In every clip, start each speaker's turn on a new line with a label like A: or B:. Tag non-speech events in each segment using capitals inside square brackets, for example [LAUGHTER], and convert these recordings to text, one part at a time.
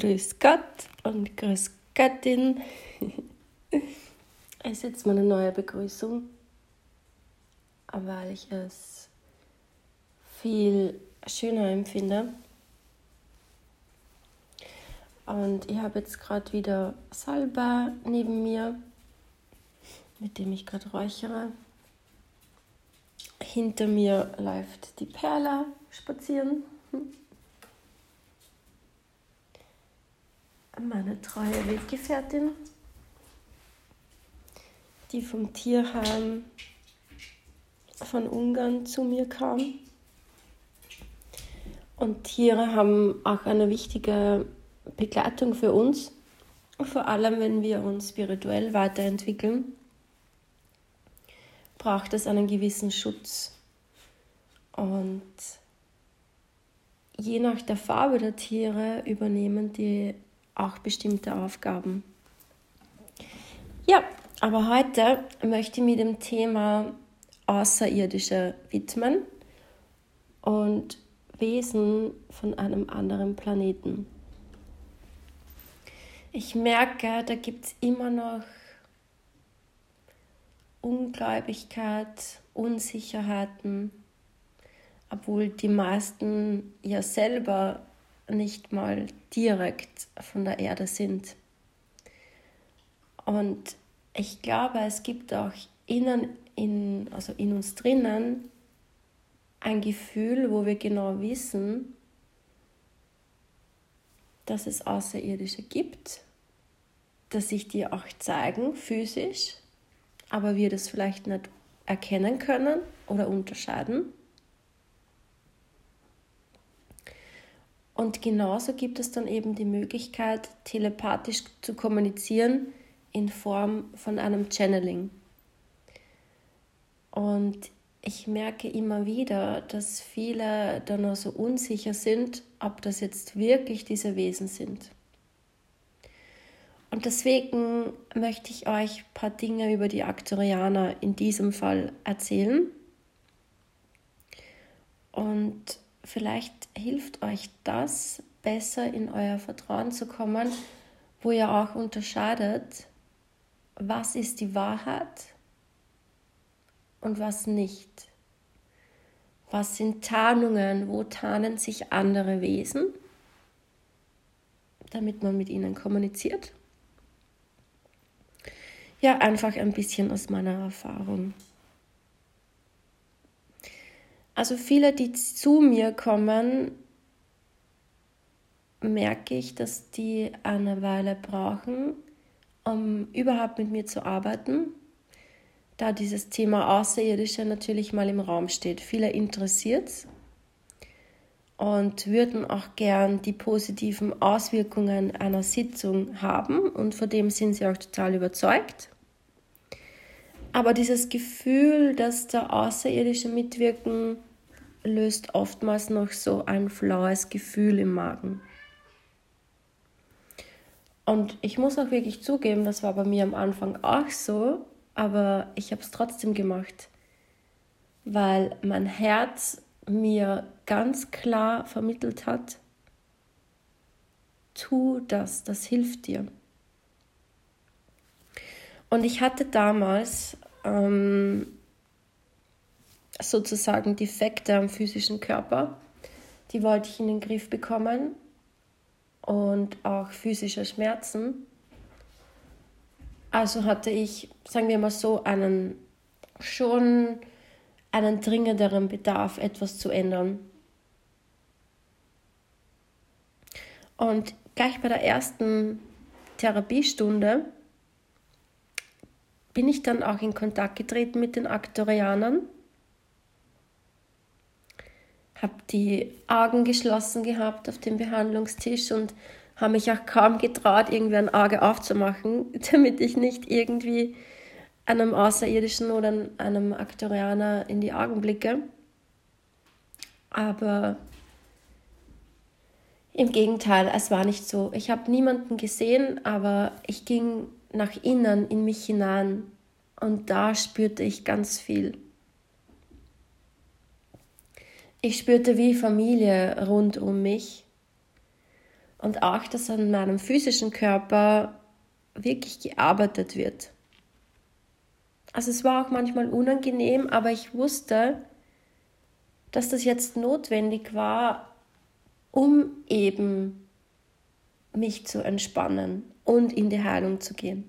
A: Grüß Gott und Grüß Göttin. [LAUGHS] Es ist jetzt meine neue Begrüßung, weil ich es viel schöner empfinde. Und ich habe jetzt gerade wieder Salba neben mir, mit dem ich gerade räuchere. Hinter mir läuft die Perla spazieren. [LAUGHS] Meine treue Weggefährtin, die vom Tierheim von Ungarn zu mir kam. Und Tiere haben auch eine wichtige Begleitung für uns, vor allem wenn wir uns spirituell weiterentwickeln, braucht es einen gewissen Schutz. Und je nach der Farbe der Tiere übernehmen die auch bestimmte Aufgaben. Ja, aber heute möchte ich mich dem Thema Außerirdische widmen und Wesen von einem anderen Planeten. Ich merke, da gibt es immer noch Ungläubigkeit, Unsicherheiten, obwohl die meisten ja selber nicht mal direkt von der Erde sind. Und ich glaube, es gibt auch innen, in, also in uns drinnen ein Gefühl, wo wir genau wissen, dass es Außerirdische gibt, dass sich die auch zeigen, physisch, aber wir das vielleicht nicht erkennen können oder unterscheiden. Und genauso gibt es dann eben die Möglichkeit, telepathisch zu kommunizieren in Form von einem Channeling. Und ich merke immer wieder, dass viele dann auch so unsicher sind, ob das jetzt wirklich diese Wesen sind. Und deswegen möchte ich euch ein paar Dinge über die Aktorianer in diesem Fall erzählen. Und vielleicht hilft euch das, besser in euer Vertrauen zu kommen, wo ihr auch unterscheidet, was ist die Wahrheit und was nicht. Was sind Tarnungen? Wo tarnen sich andere Wesen? Damit man mit ihnen kommuniziert. Ja, einfach ein bisschen aus meiner Erfahrung. Also viele, die zu mir kommen, merke ich, dass die eine Weile brauchen, um überhaupt mit mir zu arbeiten, da dieses Thema Außerirdische natürlich mal im Raum steht. Viele interessiert und würden auch gern die positiven Auswirkungen einer Sitzung haben und von dem sind sie auch total überzeugt. Aber dieses Gefühl, dass da Außerirdische mitwirken, löst oftmals noch so ein flaues Gefühl im Magen. Und ich muss auch wirklich zugeben, das war bei mir am Anfang auch so, aber ich habe es trotzdem gemacht, weil mein Herz mir ganz klar vermittelt hat, tu das, das hilft dir. Und ich hatte damals ähm, sozusagen Defekte am physischen Körper. Die wollte ich in den Griff bekommen und auch physische Schmerzen. Also hatte ich, sagen wir mal so, einen schon einen dringenderen Bedarf, etwas zu ändern. Und gleich bei der ersten Therapiestunde bin ich dann auch in Kontakt getreten mit den Aktorianern habe die Augen geschlossen gehabt auf dem Behandlungstisch und habe mich auch kaum getraut, irgendwie ein Auge aufzumachen, [LAUGHS] damit ich nicht irgendwie einem Außerirdischen oder einem Aktorianer in die Augen blicke. Aber im Gegenteil, es war nicht so. Ich habe niemanden gesehen, aber ich ging nach innen in mich hinein und da spürte ich ganz viel. Ich spürte wie Familie rund um mich. Und auch, dass an meinem physischen Körper wirklich gearbeitet wird. Also es war auch manchmal unangenehm, aber ich wusste, dass das jetzt notwendig war, um eben mich zu entspannen und in die Heilung zu gehen.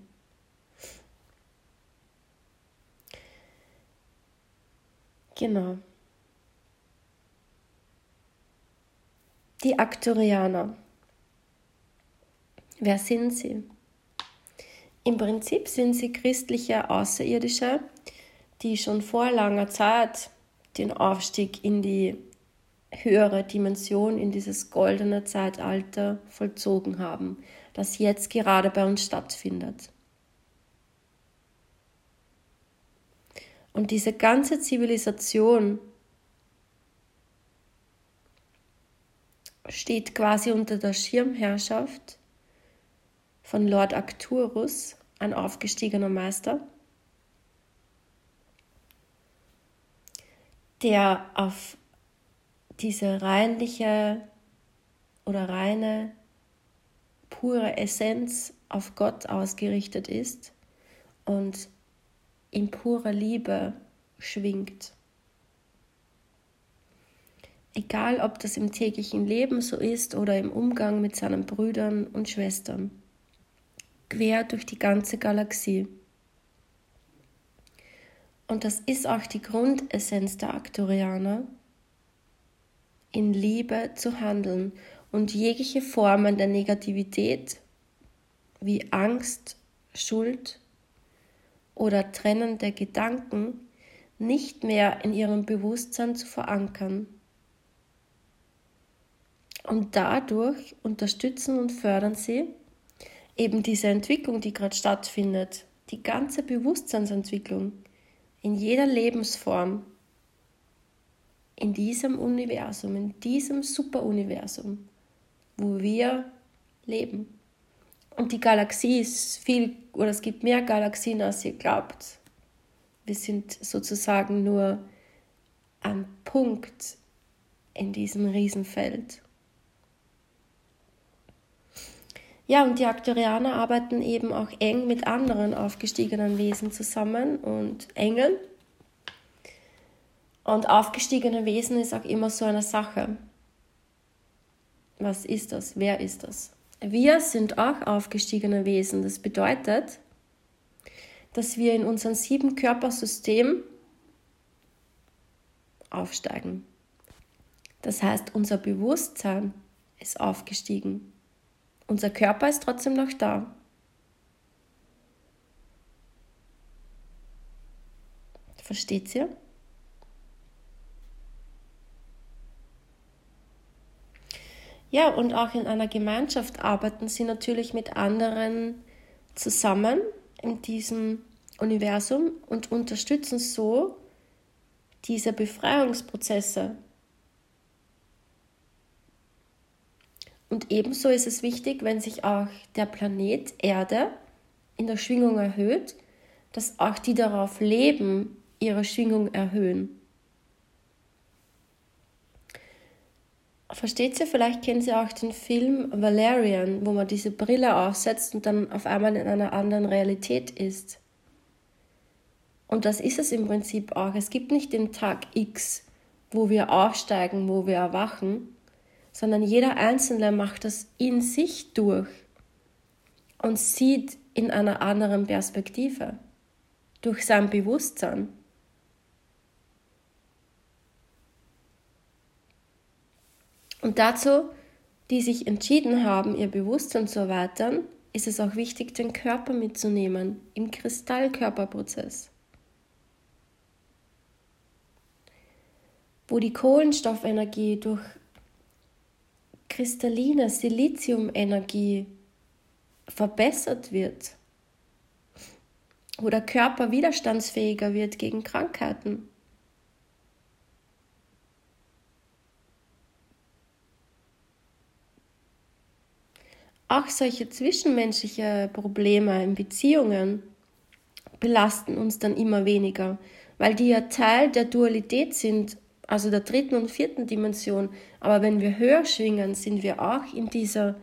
A: Genau. Die Aktorianer. Wer sind sie? Im Prinzip sind sie christliche Außerirdische, die schon vor langer Zeit den Aufstieg in die höhere Dimension, in dieses goldene Zeitalter vollzogen haben, das jetzt gerade bei uns stattfindet. Und diese ganze Zivilisation steht quasi unter der Schirmherrschaft von Lord Arcturus, ein aufgestiegener Meister, der auf diese reinliche oder reine, pure Essenz auf Gott ausgerichtet ist und in purer Liebe schwingt. Egal, ob das im täglichen Leben so ist oder im Umgang mit seinen Brüdern und Schwestern quer durch die ganze Galaxie. Und das ist auch die Grundessenz der Aktorianer, in Liebe zu handeln und jegliche Formen der Negativität wie Angst, Schuld oder trennende Gedanken nicht mehr in ihrem Bewusstsein zu verankern. Und dadurch unterstützen und fördern sie eben diese Entwicklung, die gerade stattfindet, die ganze Bewusstseinsentwicklung in jeder Lebensform, in diesem Universum, in diesem Superuniversum, wo wir leben. Und die Galaxie ist viel, oder es gibt mehr Galaxien, als ihr glaubt. Wir sind sozusagen nur ein Punkt in diesem Riesenfeld. Ja, und die Aktorianer arbeiten eben auch eng mit anderen aufgestiegenen Wesen zusammen und Engeln. Und aufgestiegene Wesen ist auch immer so eine Sache. Was ist das? Wer ist das? Wir sind auch aufgestiegene Wesen. Das bedeutet, dass wir in unserem sieben Körpersystem aufsteigen. Das heißt, unser Bewusstsein ist aufgestiegen. Unser Körper ist trotzdem noch da. Versteht ihr? Ja, und auch in einer Gemeinschaft arbeiten sie natürlich mit anderen zusammen in diesem Universum und unterstützen so diese Befreiungsprozesse Und ebenso ist es wichtig, wenn sich auch der Planet Erde in der Schwingung erhöht, dass auch die darauf leben, ihre Schwingung erhöhen. Versteht ihr? Vielleicht kennen Sie auch den Film Valerian, wo man diese Brille aufsetzt und dann auf einmal in einer anderen Realität ist. Und das ist es im Prinzip auch. Es gibt nicht den Tag X, wo wir aufsteigen, wo wir erwachen, sondern jeder Einzelne macht das in sich durch und sieht in einer anderen Perspektive, durch sein Bewusstsein. Und dazu, die sich entschieden haben, ihr Bewusstsein zu erweitern, ist es auch wichtig, den Körper mitzunehmen im Kristallkörperprozess. Wo die Kohlenstoffenergie durch kristalline Siliziumenergie verbessert wird, wo der Körper widerstandsfähiger wird gegen Krankheiten. Auch solche zwischenmenschliche Probleme in Beziehungen belasten uns dann immer weniger, weil die ja Teil der Dualität sind also der dritten und vierten Dimension. Aber wenn wir höher schwingen, sind wir auch in dieser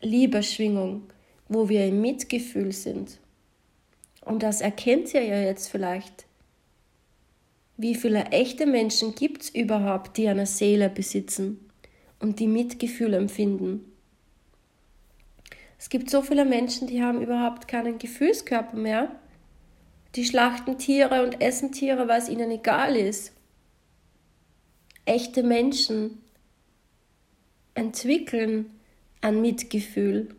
A: Liebeschwingung, wo wir im Mitgefühl sind. Und das erkennt ihr ja jetzt vielleicht. Wie viele echte Menschen gibt es überhaupt, die eine Seele besitzen und die Mitgefühl empfinden? Es gibt so viele Menschen, die haben überhaupt keinen Gefühlskörper mehr. Die schlachten Tiere und essen Tiere, weil es ihnen egal ist. Echte Menschen entwickeln ein Mitgefühl.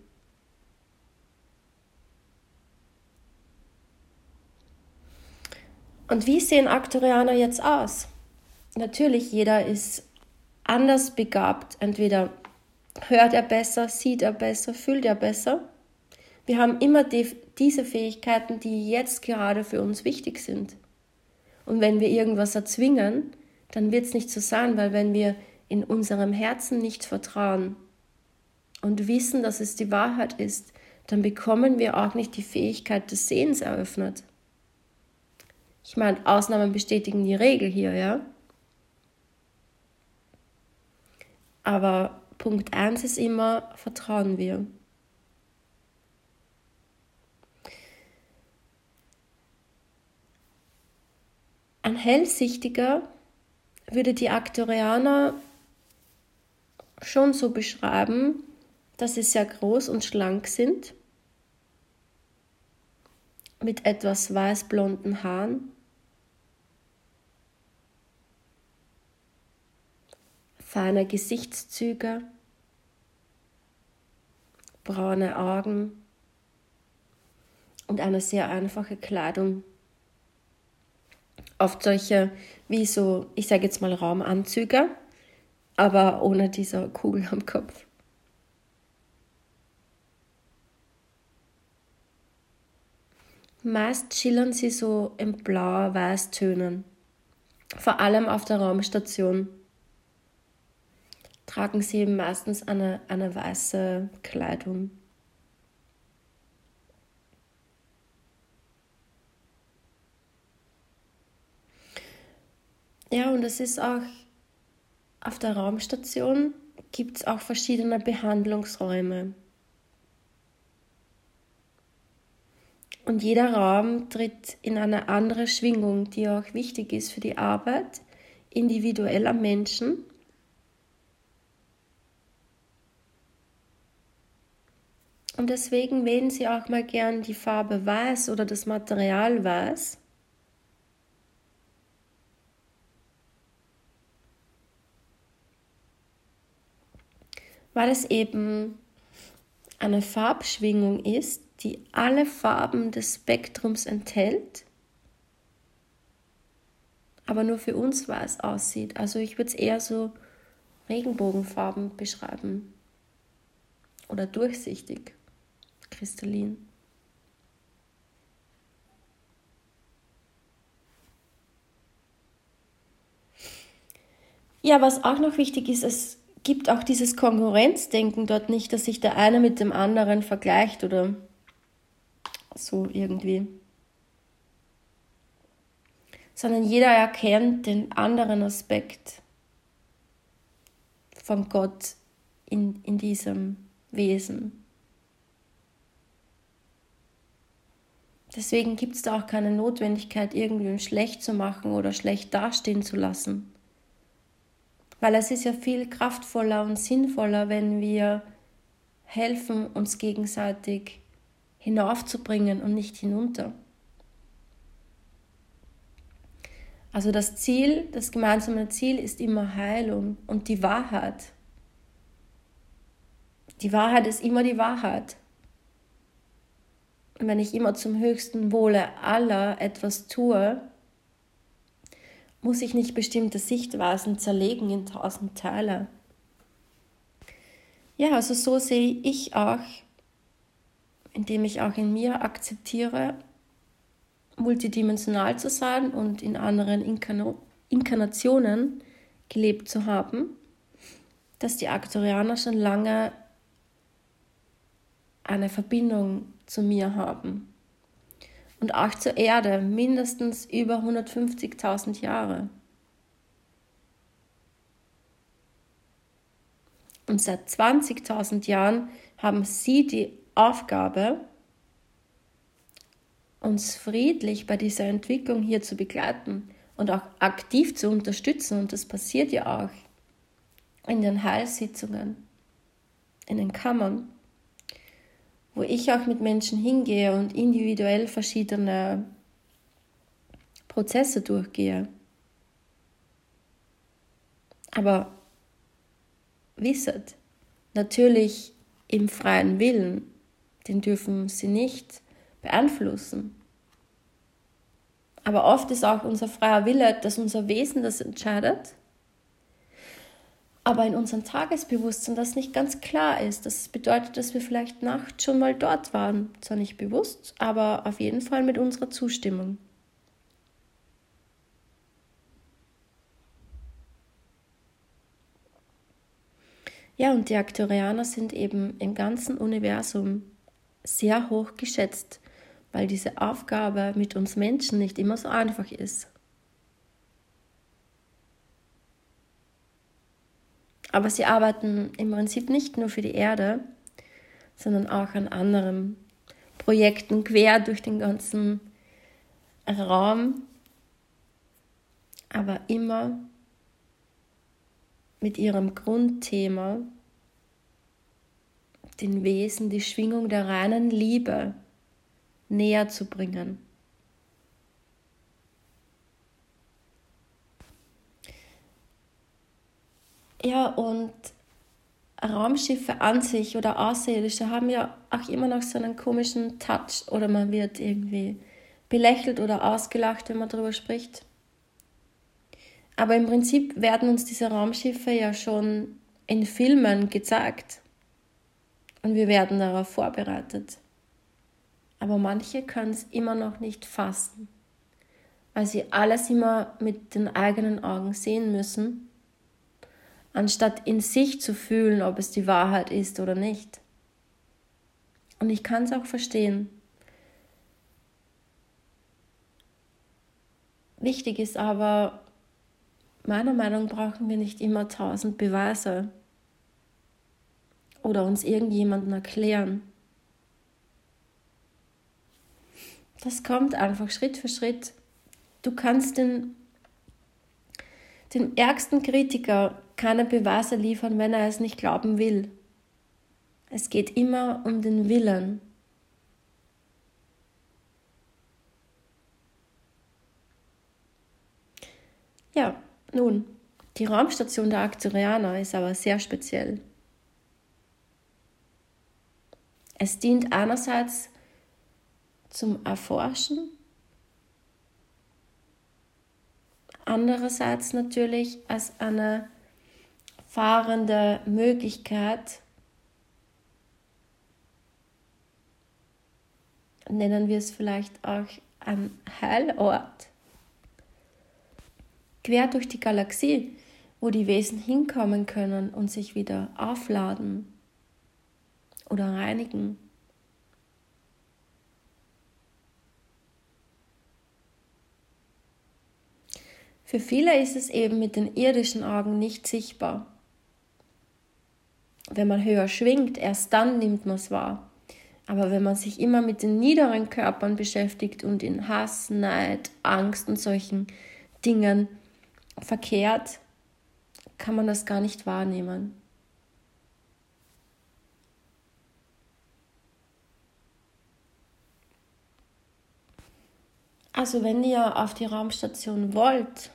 A: Und wie sehen Aktorianer jetzt aus? Natürlich, jeder ist anders begabt. Entweder hört er besser, sieht er besser, fühlt er besser. Wir haben immer die, diese Fähigkeiten, die jetzt gerade für uns wichtig sind. Und wenn wir irgendwas erzwingen, dann wird es nicht so sein, weil wenn wir in unserem Herzen nicht vertrauen und wissen, dass es die Wahrheit ist, dann bekommen wir auch nicht die Fähigkeit des Sehens eröffnet. Ich meine, Ausnahmen bestätigen die Regel hier, ja. Aber Punkt 1 ist immer, vertrauen wir. Ein Hellsichtiger würde die Aktorianer schon so beschreiben, dass sie sehr groß und schlank sind, mit etwas weißblonden Haaren, feine Gesichtszüge, braune Augen und eine sehr einfache Kleidung. Oft solche wie so, ich sage jetzt mal Raumanzüge, aber ohne diese Kugel am Kopf. Meist schillern sie so in blau-weiß Tönen, vor allem auf der Raumstation tragen sie meistens eine, eine weiße Kleidung. Ja, und es ist auch auf der Raumstation gibt es auch verschiedene Behandlungsräume. Und jeder Raum tritt in eine andere Schwingung, die auch wichtig ist für die Arbeit individuell am Menschen Und deswegen wählen Sie auch mal gern die Farbe Weiß oder das Material Weiß. Weil es eben eine Farbschwingung ist, die alle Farben des Spektrums enthält, aber nur für uns weiß aussieht. Also ich würde es eher so Regenbogenfarben beschreiben oder durchsichtig kristallin. Ja, was auch noch wichtig ist, es gibt auch dieses Konkurrenzdenken dort nicht, dass sich der eine mit dem anderen vergleicht oder so irgendwie. Sondern jeder erkennt den anderen Aspekt von Gott in, in diesem Wesen. Deswegen gibt es da auch keine Notwendigkeit, irgendwem schlecht zu machen oder schlecht dastehen zu lassen. Weil es ist ja viel kraftvoller und sinnvoller, wenn wir helfen, uns gegenseitig hinaufzubringen und nicht hinunter. Also das Ziel, das gemeinsame Ziel ist immer Heilung und die Wahrheit. Die Wahrheit ist immer die Wahrheit wenn ich immer zum höchsten Wohle aller etwas tue, muss ich nicht bestimmte Sichtweisen zerlegen in tausend Teile. Ja, also so sehe ich auch, indem ich auch in mir akzeptiere, multidimensional zu sein und in anderen Inkarn Inkarnationen gelebt zu haben, dass die Aktorianer schon lange eine Verbindung zu mir haben. Und auch zur Erde mindestens über 150.000 Jahre. Und seit 20.000 Jahren haben sie die Aufgabe, uns friedlich bei dieser Entwicklung hier zu begleiten und auch aktiv zu unterstützen. Und das passiert ja auch in den Heilsitzungen, in den Kammern, wo ich auch mit Menschen hingehe und individuell verschiedene Prozesse durchgehe. Aber wisset, natürlich im freien Willen, den dürfen sie nicht beeinflussen. Aber oft ist auch unser freier Wille, dass unser Wesen das entscheidet. Aber in unserem Tagesbewusstsein das nicht ganz klar ist. Das bedeutet, dass wir vielleicht nachts schon mal dort waren. Zwar nicht bewusst, aber auf jeden Fall mit unserer Zustimmung. Ja, und die Aktorianer sind eben im ganzen Universum sehr hoch geschätzt, weil diese Aufgabe mit uns Menschen nicht immer so einfach ist. Aber sie arbeiten im Prinzip nicht nur für die Erde, sondern auch an anderen Projekten quer durch den ganzen Raum, aber immer mit ihrem Grundthema, den Wesen, die Schwingung der reinen Liebe näher zu bringen. Ja, und Raumschiffe an sich oder Außerirdische haben ja auch immer noch so einen komischen Touch oder man wird irgendwie belächelt oder ausgelacht, wenn man darüber spricht. Aber im Prinzip werden uns diese Raumschiffe ja schon in Filmen gezeigt und wir werden darauf vorbereitet. Aber manche können es immer noch nicht fassen, weil sie alles immer mit den eigenen Augen sehen müssen, anstatt in sich zu fühlen, ob es die Wahrheit ist oder nicht. Und ich kann es auch verstehen. Wichtig ist aber, meiner Meinung nach brauchen wir nicht immer tausend Beweise oder uns irgendjemanden erklären. Das kommt einfach Schritt für Schritt. Du kannst den, den ärgsten Kritiker keine Beweise liefern, wenn er es nicht glauben will. Es geht immer um den Willen. Ja, nun, die Raumstation der Arcturianer ist aber sehr speziell. Es dient einerseits zum Erforschen, andererseits natürlich als eine fahrende Möglichkeit, nennen wir es vielleicht auch ein Heilort, quer durch die Galaxie, wo die Wesen hinkommen können und sich wieder aufladen oder reinigen. Für viele ist es eben mit den irdischen Augen nicht sichtbar. Wenn man höher schwingt, erst dann nimmt man es wahr. Aber wenn man sich immer mit den niederen Körpern beschäftigt und in Hass, Neid, Angst und solchen Dingen verkehrt, kann man das gar nicht wahrnehmen. Also wenn ihr auf die Raumstation wollt,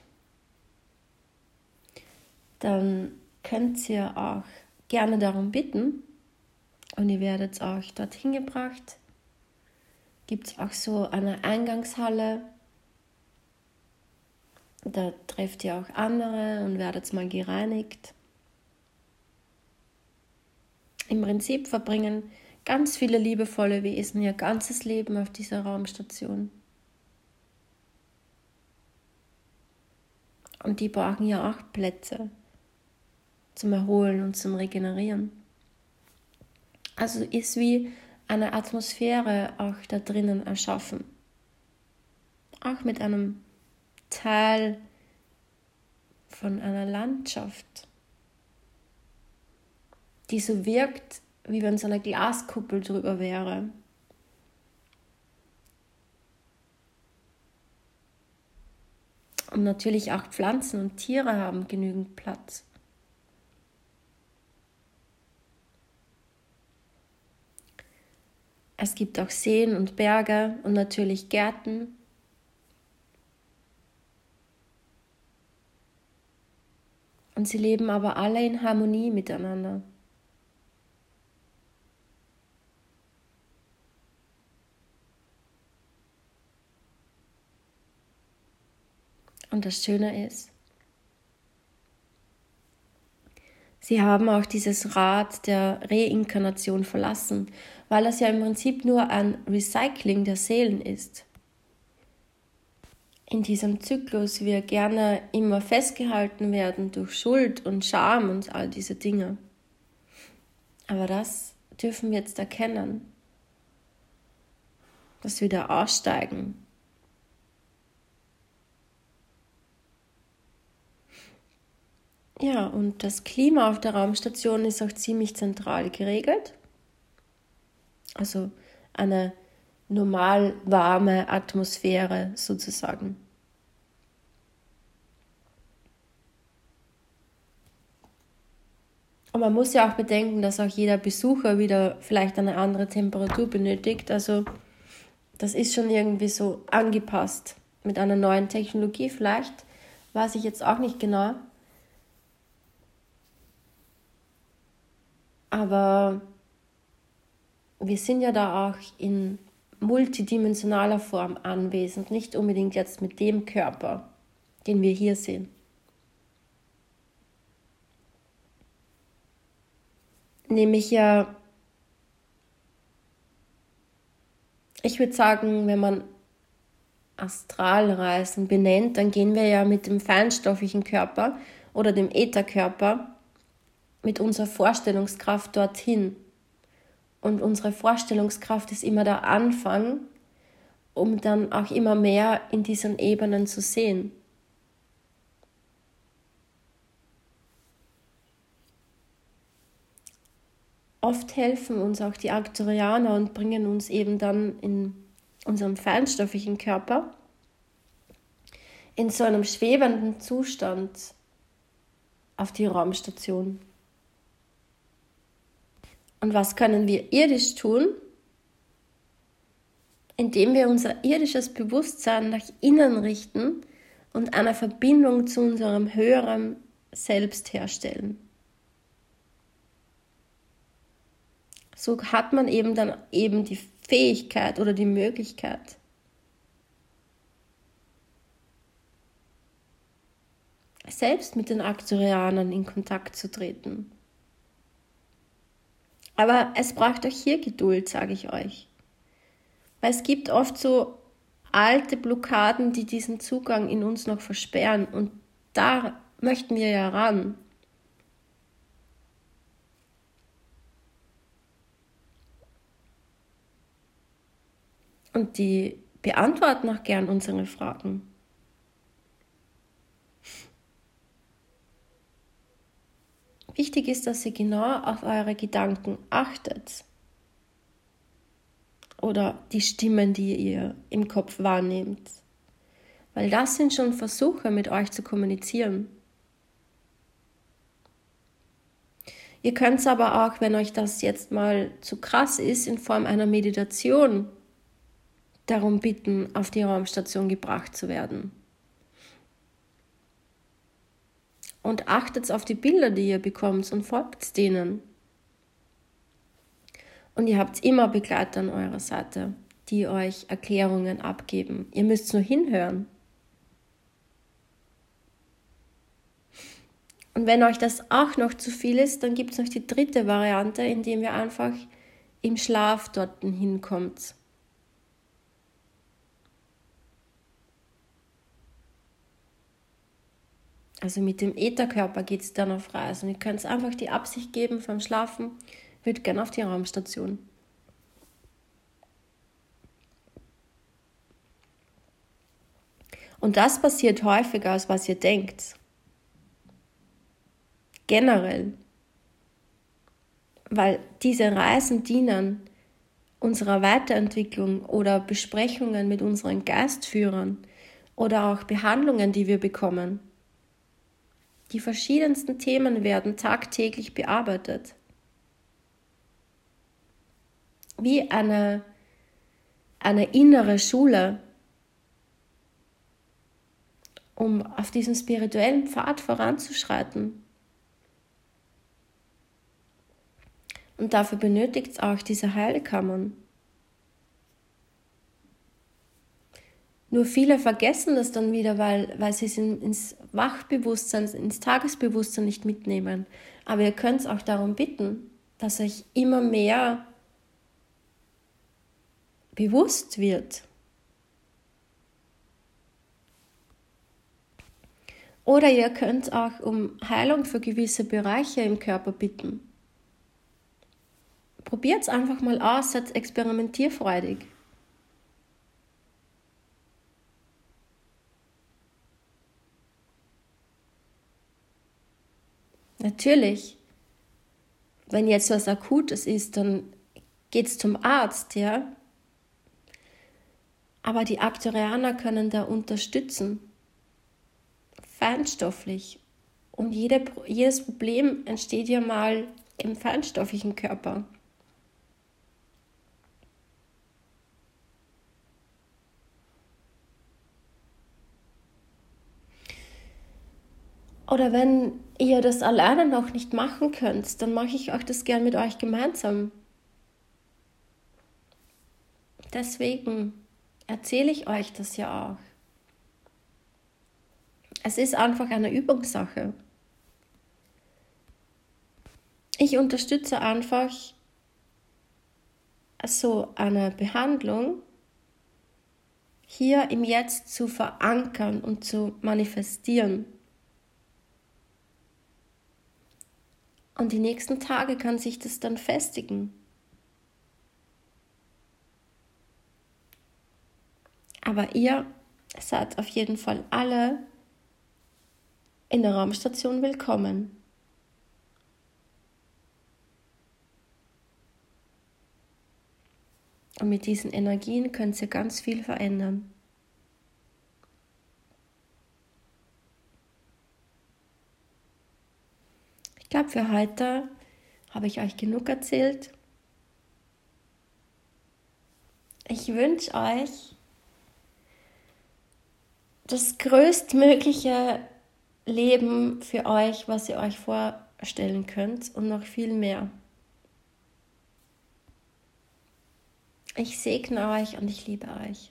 A: dann könnt ihr auch gerne darum bitten und ihr werdet auch dorthin gebracht. Gibt es auch so eine Eingangshalle, da trefft ihr auch andere und werdet mal gereinigt. Im Prinzip verbringen ganz viele liebevolle Wesen ihr ganzes Leben auf dieser Raumstation. Und die brauchen ja auch Plätze zum Erholen und zum Regenerieren. Also ist wie eine Atmosphäre auch da drinnen erschaffen. Auch mit einem Teil von einer Landschaft, die so wirkt wie wenn so eine Glaskuppel drüber wäre. Und natürlich auch Pflanzen und Tiere haben genügend Platz. Es gibt auch Seen und Berge und natürlich Gärten. Und sie leben aber alle in Harmonie miteinander. Und das Schöne ist, sie haben auch dieses Rad der Reinkarnation verlassen, weil das ja im Prinzip nur ein Recycling der Seelen ist. In diesem Zyklus wir gerne immer festgehalten werden durch Schuld und Scham und all diese Dinge. Aber das dürfen wir jetzt erkennen, dass wir da aussteigen Ja, und das Klima auf der Raumstation ist auch ziemlich zentral geregelt. Also eine normal warme Atmosphäre sozusagen. Und man muss ja auch bedenken, dass auch jeder Besucher wieder vielleicht eine andere Temperatur benötigt. Also das ist schon irgendwie so angepasst mit einer neuen Technologie vielleicht. Weiß ich jetzt auch nicht genau. Aber wir sind ja da auch in multidimensionaler Form anwesend, nicht unbedingt jetzt mit dem Körper, den wir hier sehen. Nämlich ja, ich würde sagen, wenn man Astralreisen benennt, dann gehen wir ja mit dem feinstofflichen Körper oder dem Ätherkörper mit unserer Vorstellungskraft dorthin. Und unsere Vorstellungskraft ist immer der Anfang, um dann auch immer mehr in diesen Ebenen zu sehen. Oft helfen uns auch die Arcturianer und bringen uns eben dann in unserem feinstofflichen Körper in so einem schwebenden Zustand auf die Raumstation. Und was können wir irdisch tun? Indem wir unser irdisches Bewusstsein nach innen richten und eine Verbindung zu unserem höheren Selbst herstellen. So hat man eben dann eben die Fähigkeit oder die Möglichkeit, selbst mit den Aktorianern in Kontakt zu treten. Aber es braucht auch hier Geduld, sage ich euch. Weil es gibt oft so alte Blockaden, die diesen Zugang in uns noch versperren. Und da möchten wir ja ran. Und die beantworten auch gern unsere Fragen. Wichtig ist, dass ihr genau auf eure Gedanken achtet. Oder die Stimmen, die ihr im Kopf wahrnehmt. Weil das sind schon Versuche, mit euch zu kommunizieren. Ihr könnt es aber auch, wenn euch das jetzt mal zu krass ist, in Form einer Meditation darum bitten, auf die Raumstation gebracht zu werden. Und achtet auf die Bilder, die ihr bekommt und folgt denen. Und ihr habt immer Begleiter an eurer Seite, die euch Erklärungen abgeben. Ihr müsst nur hinhören. Und wenn euch das auch noch zu viel ist, dann gibt es noch die dritte Variante, indem ihr einfach im Schlaf dorthin hinkommt. Also mit dem Ätherkörper geht es dann auf Reise. Und ihr könnt einfach die Absicht geben vom Schlafen, würde gerne auf die Raumstation. Und das passiert häufiger, als was ihr denkt. Generell. weil diese Reisen dienen unserer Weiterentwicklung oder Besprechungen mit unseren Geistführern oder auch Behandlungen, die wir bekommen. Die verschiedensten Themen werden tagtäglich bearbeitet. Wie eine, eine innere Schule, um auf diesem spirituellen Pfad voranzuschreiten. Und dafür benötigt es auch diese Heilkammern. Nur viele vergessen das dann wieder, weil, weil sie es ins Wachbewusstsein, ins Tagesbewusstsein nicht mitnehmen. Aber ihr könnt auch darum bitten, dass euch immer mehr bewusst wird. Oder ihr könnt auch um Heilung für gewisse Bereiche im Körper bitten. Probiert es einfach mal aus, seid experimentierfreudig. Natürlich, wenn jetzt was Akutes ist, dann geht es zum Arzt, ja. Aber die Aktorianer können da unterstützen, feinstofflich. Und jede, jedes Problem entsteht ja mal im feinstofflichen Körper. Oder wenn ihr das alleine noch nicht machen könnt, dann mache ich euch das gern mit euch gemeinsam. Deswegen erzähle ich euch das ja auch. Es ist einfach eine Übungssache. Ich unterstütze einfach so eine Behandlung hier im Jetzt zu verankern und zu manifestieren. Und die nächsten Tage kann sich das dann festigen. Aber ihr seid auf jeden Fall alle in der Raumstation willkommen. Und mit diesen Energien könnt ihr ganz viel verändern. Ich glaube, für heute habe ich euch genug erzählt. Ich wünsche euch das größtmögliche Leben für euch, was ihr euch vorstellen könnt und noch viel mehr. Ich segne euch und ich liebe euch.